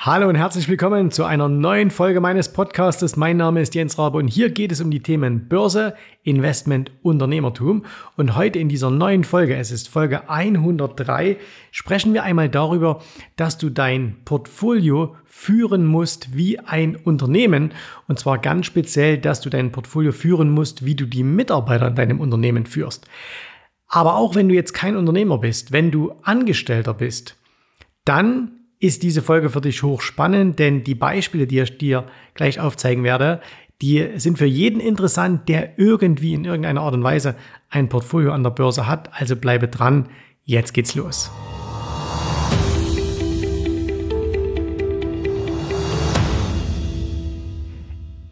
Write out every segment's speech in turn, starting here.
Hallo und herzlich willkommen zu einer neuen Folge meines Podcastes. Mein Name ist Jens Rabe und hier geht es um die Themen Börse, Investment, Unternehmertum. Und heute in dieser neuen Folge, es ist Folge 103, sprechen wir einmal darüber, dass du dein Portfolio führen musst wie ein Unternehmen. Und zwar ganz speziell, dass du dein Portfolio führen musst, wie du die Mitarbeiter in deinem Unternehmen führst. Aber auch wenn du jetzt kein Unternehmer bist, wenn du Angestellter bist, dann ist diese Folge für dich hochspannend, denn die Beispiele, die ich dir gleich aufzeigen werde, die sind für jeden interessant, der irgendwie in irgendeiner Art und Weise ein Portfolio an der Börse hat. Also bleibe dran, jetzt geht's los.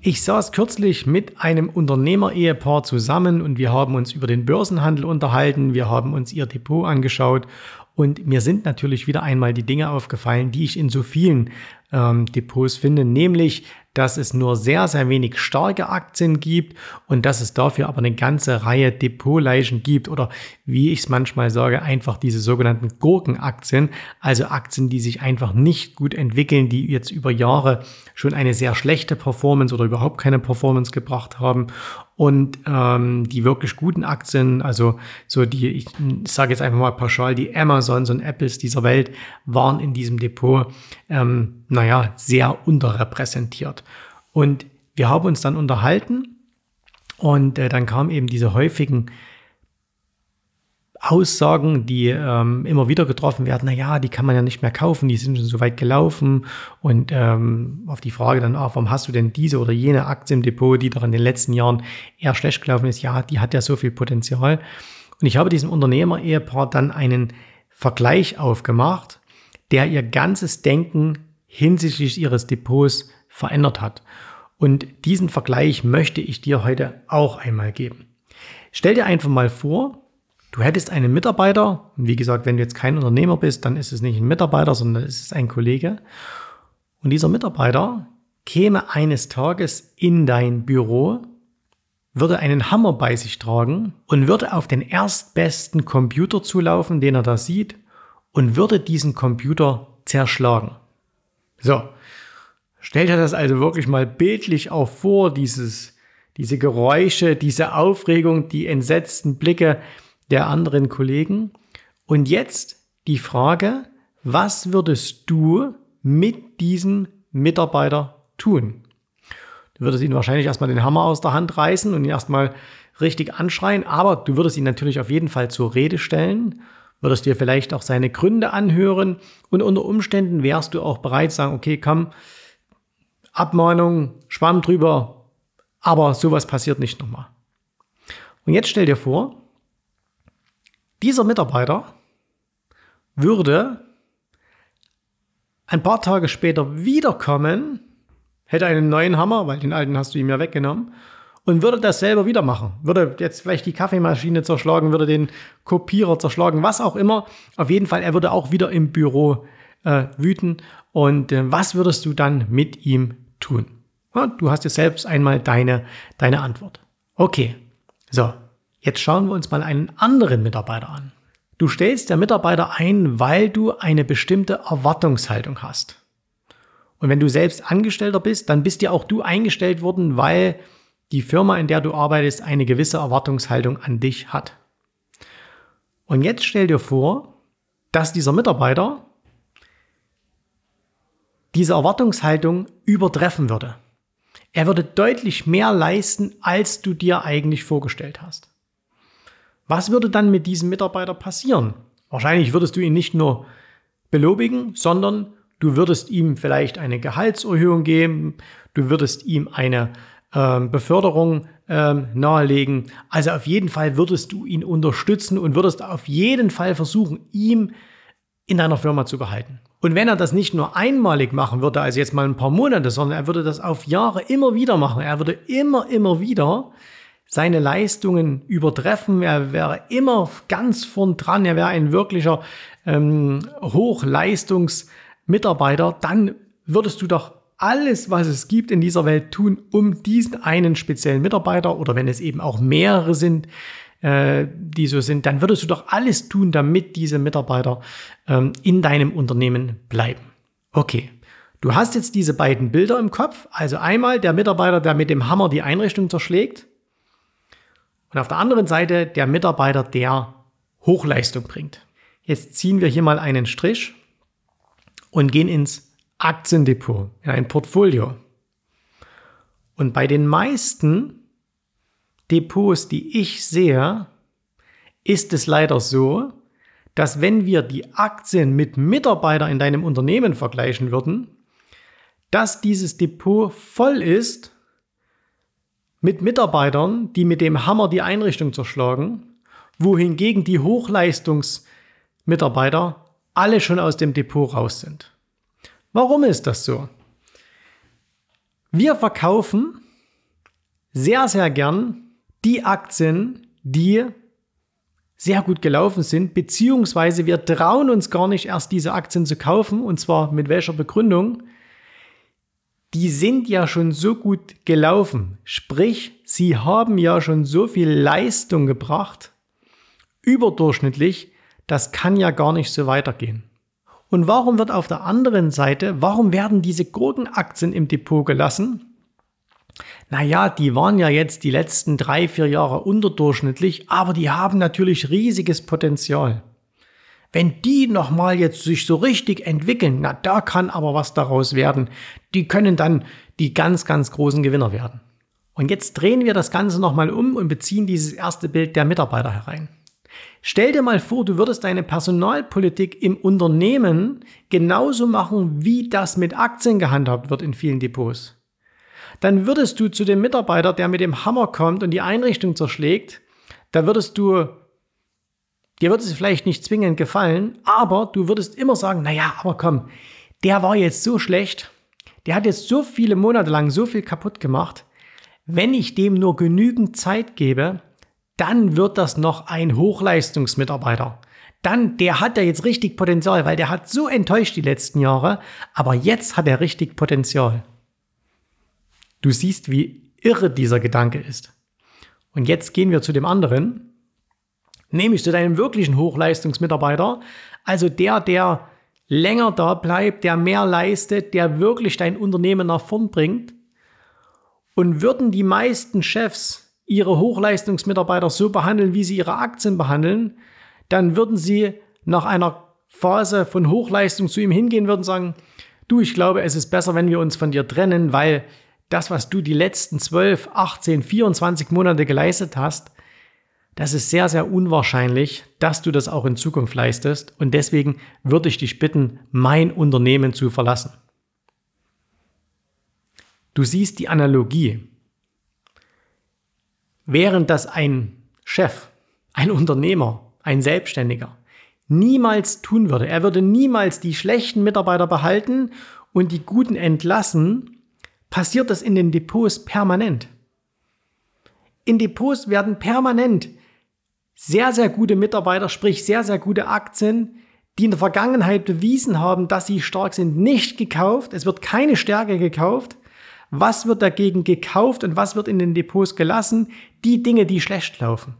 Ich saß kürzlich mit einem Unternehmer-Ehepaar zusammen und wir haben uns über den Börsenhandel unterhalten, wir haben uns ihr Depot angeschaut und mir sind natürlich wieder einmal die Dinge aufgefallen, die ich in so vielen ähm, Depots finde, nämlich dass es nur sehr, sehr wenig starke Aktien gibt und dass es dafür aber eine ganze Reihe Depotleichen gibt oder wie ich es manchmal sage, einfach diese sogenannten Gurkenaktien, also Aktien, die sich einfach nicht gut entwickeln, die jetzt über Jahre schon eine sehr schlechte Performance oder überhaupt keine Performance gebracht haben und ähm, die wirklich guten Aktien, also so die, ich sage jetzt einfach mal pauschal, die Amazons und Apples dieser Welt waren in diesem Depot, ähm, naja, sehr unterrepräsentiert. Und wir haben uns dann unterhalten und äh, dann kamen eben diese häufigen Aussagen, die ähm, immer wieder getroffen werden, na ja, die kann man ja nicht mehr kaufen, die sind schon so weit gelaufen. Und ähm, auf die Frage dann, ah, warum hast du denn diese oder jene Aktie im Depot, die doch in den letzten Jahren eher schlecht gelaufen ist? Ja, die hat ja so viel Potenzial. Und ich habe diesem Unternehmer-Ehepaar dann einen Vergleich aufgemacht, der ihr ganzes Denken hinsichtlich ihres Depots verändert hat. Und diesen Vergleich möchte ich dir heute auch einmal geben. Stell dir einfach mal vor, Du hättest einen Mitarbeiter, und wie gesagt, wenn du jetzt kein Unternehmer bist, dann ist es nicht ein Mitarbeiter, sondern es ist ein Kollege. Und dieser Mitarbeiter käme eines Tages in dein Büro, würde einen Hammer bei sich tragen und würde auf den erstbesten Computer zulaufen, den er da sieht, und würde diesen Computer zerschlagen. So, stell dir das also wirklich mal bildlich auch vor, dieses, diese Geräusche, diese Aufregung, die entsetzten Blicke, der anderen Kollegen. Und jetzt die Frage, was würdest du mit diesem Mitarbeiter tun? Du würdest ihn wahrscheinlich erstmal den Hammer aus der Hand reißen und ihn erstmal richtig anschreien, aber du würdest ihn natürlich auf jeden Fall zur Rede stellen, würdest dir vielleicht auch seine Gründe anhören und unter Umständen wärst du auch bereit zu sagen, okay, komm, Abmahnung, Schwamm drüber, aber sowas passiert nicht nochmal. Und jetzt stell dir vor, dieser Mitarbeiter würde ein paar Tage später wiederkommen, hätte einen neuen Hammer, weil den alten hast du ihm ja weggenommen, und würde das selber wieder machen. Würde jetzt vielleicht die Kaffeemaschine zerschlagen, würde den Kopierer zerschlagen, was auch immer. Auf jeden Fall, er würde auch wieder im Büro äh, wüten. Und äh, was würdest du dann mit ihm tun? Du hast jetzt selbst einmal deine, deine Antwort. Okay, so, Jetzt schauen wir uns mal einen anderen Mitarbeiter an. Du stellst der Mitarbeiter ein, weil du eine bestimmte Erwartungshaltung hast. Und wenn du selbst Angestellter bist, dann bist ja auch du eingestellt worden, weil die Firma, in der du arbeitest, eine gewisse Erwartungshaltung an dich hat. Und jetzt stell dir vor, dass dieser Mitarbeiter diese Erwartungshaltung übertreffen würde. Er würde deutlich mehr leisten, als du dir eigentlich vorgestellt hast. Was würde dann mit diesem Mitarbeiter passieren? Wahrscheinlich würdest du ihn nicht nur belobigen, sondern du würdest ihm vielleicht eine Gehaltserhöhung geben, du würdest ihm eine äh, Beförderung äh, nahelegen. Also auf jeden Fall würdest du ihn unterstützen und würdest auf jeden Fall versuchen, ihm in deiner Firma zu behalten. Und wenn er das nicht nur einmalig machen würde, also jetzt mal ein paar Monate, sondern er würde das auf Jahre immer wieder machen, er würde immer, immer wieder seine Leistungen übertreffen. Er wäre immer ganz vorn dran. Er wäre ein wirklicher ähm, Hochleistungsmitarbeiter. Dann würdest du doch alles, was es gibt in dieser Welt tun, um diesen einen speziellen Mitarbeiter oder wenn es eben auch mehrere sind, äh, die so sind, dann würdest du doch alles tun, damit diese Mitarbeiter ähm, in deinem Unternehmen bleiben. Okay, Du hast jetzt diese beiden Bilder im Kopf, also einmal der Mitarbeiter, der mit dem Hammer die Einrichtung zerschlägt und auf der anderen Seite der Mitarbeiter, der Hochleistung bringt. Jetzt ziehen wir hier mal einen Strich und gehen ins Aktiendepot, in ein Portfolio. Und bei den meisten Depots, die ich sehe, ist es leider so, dass wenn wir die Aktien mit Mitarbeitern in deinem Unternehmen vergleichen würden, dass dieses Depot voll ist mit Mitarbeitern, die mit dem Hammer die Einrichtung zerschlagen, wohingegen die Hochleistungsmitarbeiter alle schon aus dem Depot raus sind. Warum ist das so? Wir verkaufen sehr, sehr gern die Aktien, die sehr gut gelaufen sind, beziehungsweise wir trauen uns gar nicht erst diese Aktien zu kaufen, und zwar mit welcher Begründung? Die sind ja schon so gut gelaufen, sprich, sie haben ja schon so viel Leistung gebracht, überdurchschnittlich, das kann ja gar nicht so weitergehen. Und warum wird auf der anderen Seite, warum werden diese Gurkenaktien im Depot gelassen? Naja, die waren ja jetzt die letzten drei, vier Jahre unterdurchschnittlich, aber die haben natürlich riesiges Potenzial. Wenn die nochmal jetzt sich so richtig entwickeln, na da kann aber was daraus werden. Die können dann die ganz, ganz großen Gewinner werden. Und jetzt drehen wir das Ganze nochmal um und beziehen dieses erste Bild der Mitarbeiter herein. Stell dir mal vor, du würdest deine Personalpolitik im Unternehmen genauso machen, wie das mit Aktien gehandhabt wird in vielen Depots dann würdest du zu dem Mitarbeiter, der mit dem Hammer kommt und die Einrichtung zerschlägt, da würdest du, dir würde es vielleicht nicht zwingend gefallen, aber du würdest immer sagen, naja, aber komm, der war jetzt so schlecht, der hat jetzt so viele Monate lang so viel kaputt gemacht, wenn ich dem nur genügend Zeit gebe, dann wird das noch ein Hochleistungsmitarbeiter. Dann, der hat ja jetzt richtig Potenzial, weil der hat so enttäuscht die letzten Jahre, aber jetzt hat er richtig Potenzial. Du siehst, wie irre dieser Gedanke ist. Und jetzt gehen wir zu dem anderen, nämlich zu deinem wirklichen Hochleistungsmitarbeiter, also der, der länger da bleibt, der mehr leistet, der wirklich dein Unternehmen nach vorn bringt. Und würden die meisten Chefs ihre Hochleistungsmitarbeiter so behandeln, wie sie ihre Aktien behandeln, dann würden sie nach einer Phase von Hochleistung zu ihm hingehen, würden sagen, du, ich glaube, es ist besser, wenn wir uns von dir trennen, weil das, was du die letzten 12, 18, 24 Monate geleistet hast, das ist sehr, sehr unwahrscheinlich, dass du das auch in Zukunft leistest. Und deswegen würde ich dich bitten, mein Unternehmen zu verlassen. Du siehst die Analogie. Während das ein Chef, ein Unternehmer, ein Selbstständiger niemals tun würde, er würde niemals die schlechten Mitarbeiter behalten und die guten entlassen, passiert das in den Depots permanent. In Depots werden permanent sehr, sehr gute Mitarbeiter, sprich sehr, sehr gute Aktien, die in der Vergangenheit bewiesen haben, dass sie stark sind, nicht gekauft. Es wird keine Stärke gekauft. Was wird dagegen gekauft und was wird in den Depots gelassen? Die Dinge, die schlecht laufen.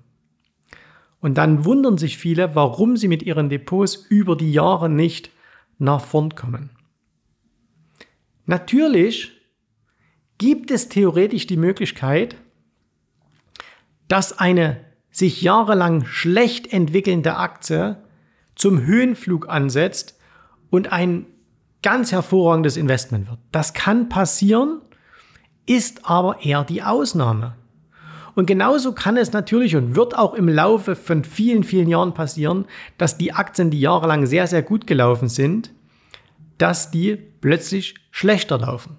Und dann wundern sich viele, warum sie mit ihren Depots über die Jahre nicht nach vorn kommen. Natürlich gibt es theoretisch die Möglichkeit, dass eine sich jahrelang schlecht entwickelnde Aktie zum Höhenflug ansetzt und ein ganz hervorragendes Investment wird. Das kann passieren, ist aber eher die Ausnahme. Und genauso kann es natürlich und wird auch im Laufe von vielen, vielen Jahren passieren, dass die Aktien, die jahrelang sehr, sehr gut gelaufen sind, dass die plötzlich schlechter laufen.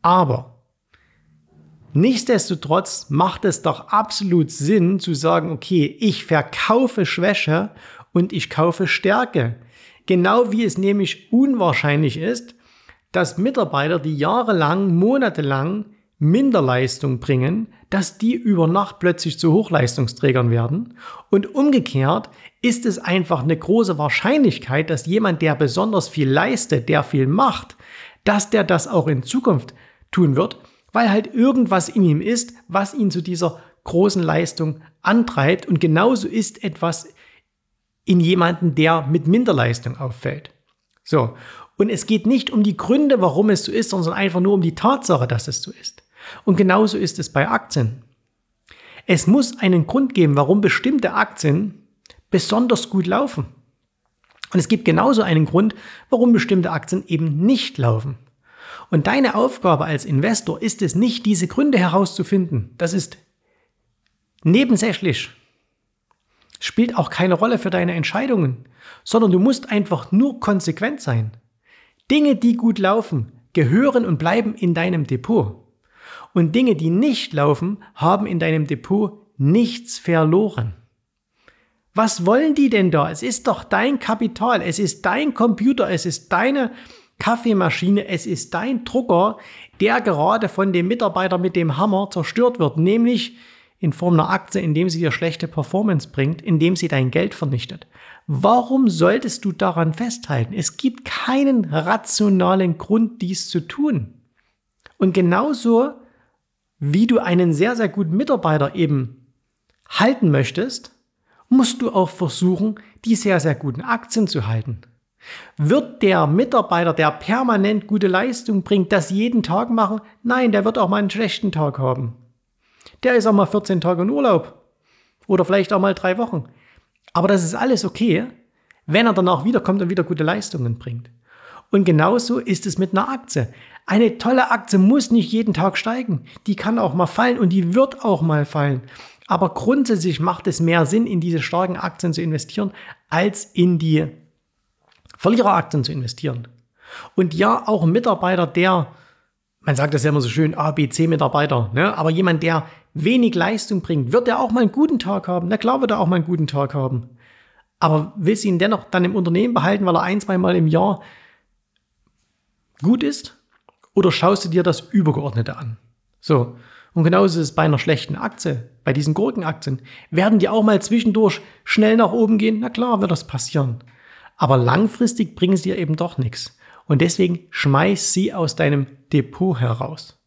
Aber Nichtsdestotrotz macht es doch absolut Sinn zu sagen, okay, ich verkaufe Schwäche und ich kaufe Stärke. Genau wie es nämlich unwahrscheinlich ist, dass Mitarbeiter, die jahrelang, monatelang Minderleistung bringen, dass die über Nacht plötzlich zu Hochleistungsträgern werden. Und umgekehrt ist es einfach eine große Wahrscheinlichkeit, dass jemand, der besonders viel leistet, der viel macht, dass der das auch in Zukunft tun wird weil halt irgendwas in ihm ist, was ihn zu dieser großen Leistung antreibt. Und genauso ist etwas in jemanden, der mit Minderleistung auffällt. So. Und es geht nicht um die Gründe, warum es so ist, sondern einfach nur um die Tatsache, dass es so ist. Und genauso ist es bei Aktien. Es muss einen Grund geben, warum bestimmte Aktien besonders gut laufen. Und es gibt genauso einen Grund, warum bestimmte Aktien eben nicht laufen. Und deine Aufgabe als Investor ist es nicht, diese Gründe herauszufinden. Das ist nebensächlich. Spielt auch keine Rolle für deine Entscheidungen, sondern du musst einfach nur konsequent sein. Dinge, die gut laufen, gehören und bleiben in deinem Depot. Und Dinge, die nicht laufen, haben in deinem Depot nichts verloren. Was wollen die denn da? Es ist doch dein Kapital, es ist dein Computer, es ist deine Kaffeemaschine, es ist dein Drucker, der gerade von dem Mitarbeiter mit dem Hammer zerstört wird, nämlich in Form einer Aktie, indem sie dir schlechte Performance bringt, indem sie dein Geld vernichtet. Warum solltest du daran festhalten? Es gibt keinen rationalen Grund, dies zu tun. Und genauso wie du einen sehr, sehr guten Mitarbeiter eben halten möchtest, musst du auch versuchen, die sehr, sehr guten Aktien zu halten. Wird der Mitarbeiter, der permanent gute Leistung bringt, das jeden Tag machen? Nein, der wird auch mal einen schlechten Tag haben. Der ist auch mal 14 Tage in Urlaub. Oder vielleicht auch mal drei Wochen. Aber das ist alles okay, wenn er danach wiederkommt und wieder gute Leistungen bringt. Und genauso ist es mit einer Aktie. Eine tolle Aktie muss nicht jeden Tag steigen. Die kann auch mal fallen und die wird auch mal fallen. Aber grundsätzlich macht es mehr Sinn, in diese starken Aktien zu investieren, als in die Verliereraktien zu investieren. Und ja, auch ein Mitarbeiter, der, man sagt das ja immer so schön, A, B, C-Mitarbeiter, ne? aber jemand, der wenig Leistung bringt, wird er auch mal einen guten Tag haben. Na klar wird er auch mal einen guten Tag haben. Aber willst du ihn dennoch dann im Unternehmen behalten, weil er ein, zwei Mal im Jahr gut ist? Oder schaust du dir das Übergeordnete an? So. Und genauso ist es bei einer schlechten Aktie, bei diesen Gurkenaktien. Werden die auch mal zwischendurch schnell nach oben gehen? Na klar, wird das passieren. Aber langfristig bringen sie dir eben doch nichts. Und deswegen schmeiß sie aus deinem Depot heraus.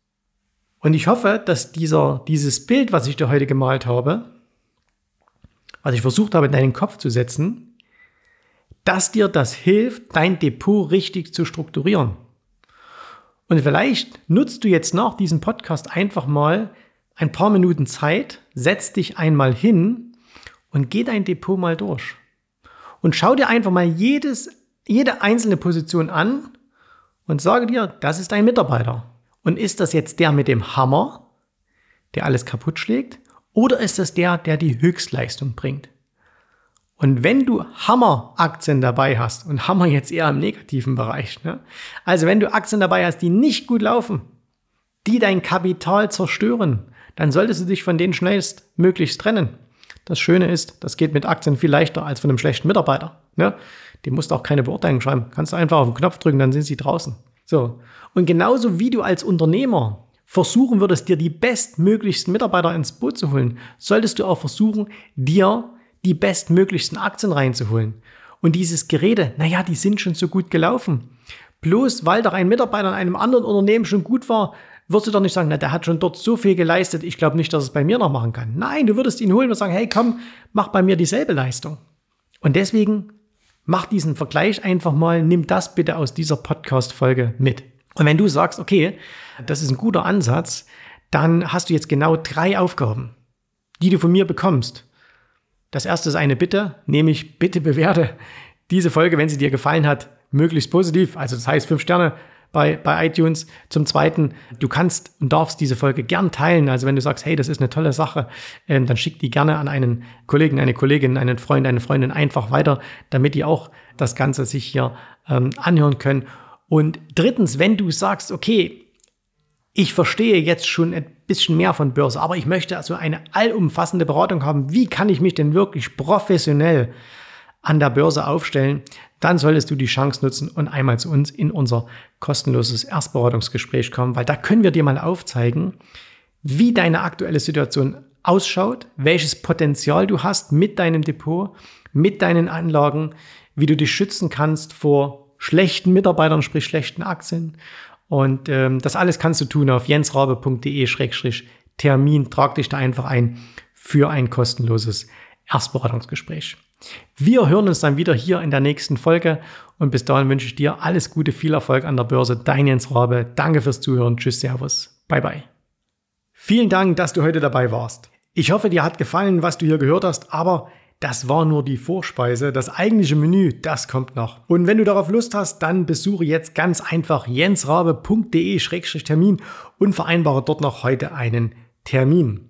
Und ich hoffe, dass dieser, dieses Bild, was ich dir heute gemalt habe, was ich versucht habe in deinen Kopf zu setzen, dass dir das hilft, dein Depot richtig zu strukturieren. Und vielleicht nutzt du jetzt nach diesem Podcast einfach mal ein paar Minuten Zeit, setz dich einmal hin und geh dein Depot mal durch. Und schau dir einfach mal jedes, jede einzelne Position an und sage dir, das ist dein Mitarbeiter. Und ist das jetzt der mit dem Hammer, der alles kaputt schlägt? Oder ist das der, der die Höchstleistung bringt? Und wenn du Hammer-Aktien dabei hast, und Hammer jetzt eher im negativen Bereich, ne? also wenn du Aktien dabei hast, die nicht gut laufen, die dein Kapital zerstören, dann solltest du dich von denen schnellstmöglichst trennen. Das Schöne ist, das geht mit Aktien viel leichter als von einem schlechten Mitarbeiter. Ne? Dem musst du auch keine Beurteilung schreiben. Kannst du einfach auf den Knopf drücken, dann sind sie draußen. So. Und genauso wie du als Unternehmer versuchen würdest, dir die bestmöglichsten Mitarbeiter ins Boot zu holen, solltest du auch versuchen, dir die bestmöglichsten Aktien reinzuholen. Und dieses Gerede, naja, die sind schon so gut gelaufen. Bloß weil doch ein Mitarbeiter in einem anderen Unternehmen schon gut war, wirst du doch nicht sagen, na, der hat schon dort so viel geleistet, ich glaube nicht, dass es bei mir noch machen kann. Nein, du würdest ihn holen und sagen, hey, komm, mach bei mir dieselbe Leistung. Und deswegen mach diesen Vergleich einfach mal, nimm das bitte aus dieser Podcast-Folge mit. Und wenn du sagst, okay, das ist ein guter Ansatz, dann hast du jetzt genau drei Aufgaben, die du von mir bekommst. Das erste ist eine Bitte, nämlich bitte bewerte diese Folge, wenn sie dir gefallen hat, möglichst positiv. Also das heißt fünf Sterne bei, bei iTunes. Zum Zweiten, du kannst und darfst diese Folge gern teilen. Also wenn du sagst, hey, das ist eine tolle Sache, ähm, dann schick die gerne an einen Kollegen, eine Kollegin, einen Freund, eine Freundin einfach weiter, damit die auch das Ganze sich hier ähm, anhören können. Und drittens, wenn du sagst, okay, ich verstehe jetzt schon ein bisschen mehr von Börse, aber ich möchte also eine allumfassende Beratung haben. Wie kann ich mich denn wirklich professionell an der Börse aufstellen? Dann solltest du die Chance nutzen und einmal zu uns in unser kostenloses Erstberatungsgespräch kommen, weil da können wir dir mal aufzeigen, wie deine aktuelle Situation ausschaut, welches Potenzial du hast mit deinem Depot, mit deinen Anlagen, wie du dich schützen kannst vor schlechten Mitarbeitern, sprich schlechten Aktien und ähm, das alles kannst du tun auf jensrabe.de-termin. Trag dich da einfach ein für ein kostenloses Erstberatungsgespräch. Wir hören uns dann wieder hier in der nächsten Folge und bis dahin wünsche ich dir alles Gute, viel Erfolg an der Börse. Dein Jens Rabe. Danke fürs Zuhören. Tschüss, Servus. Bye, bye. Vielen Dank, dass du heute dabei warst. Ich hoffe, dir hat gefallen, was du hier gehört hast, aber das war nur die Vorspeise. Das eigentliche Menü, das kommt noch. Und wenn du darauf Lust hast, dann besuche jetzt ganz einfach jensrabe.de-termin und vereinbare dort noch heute einen Termin.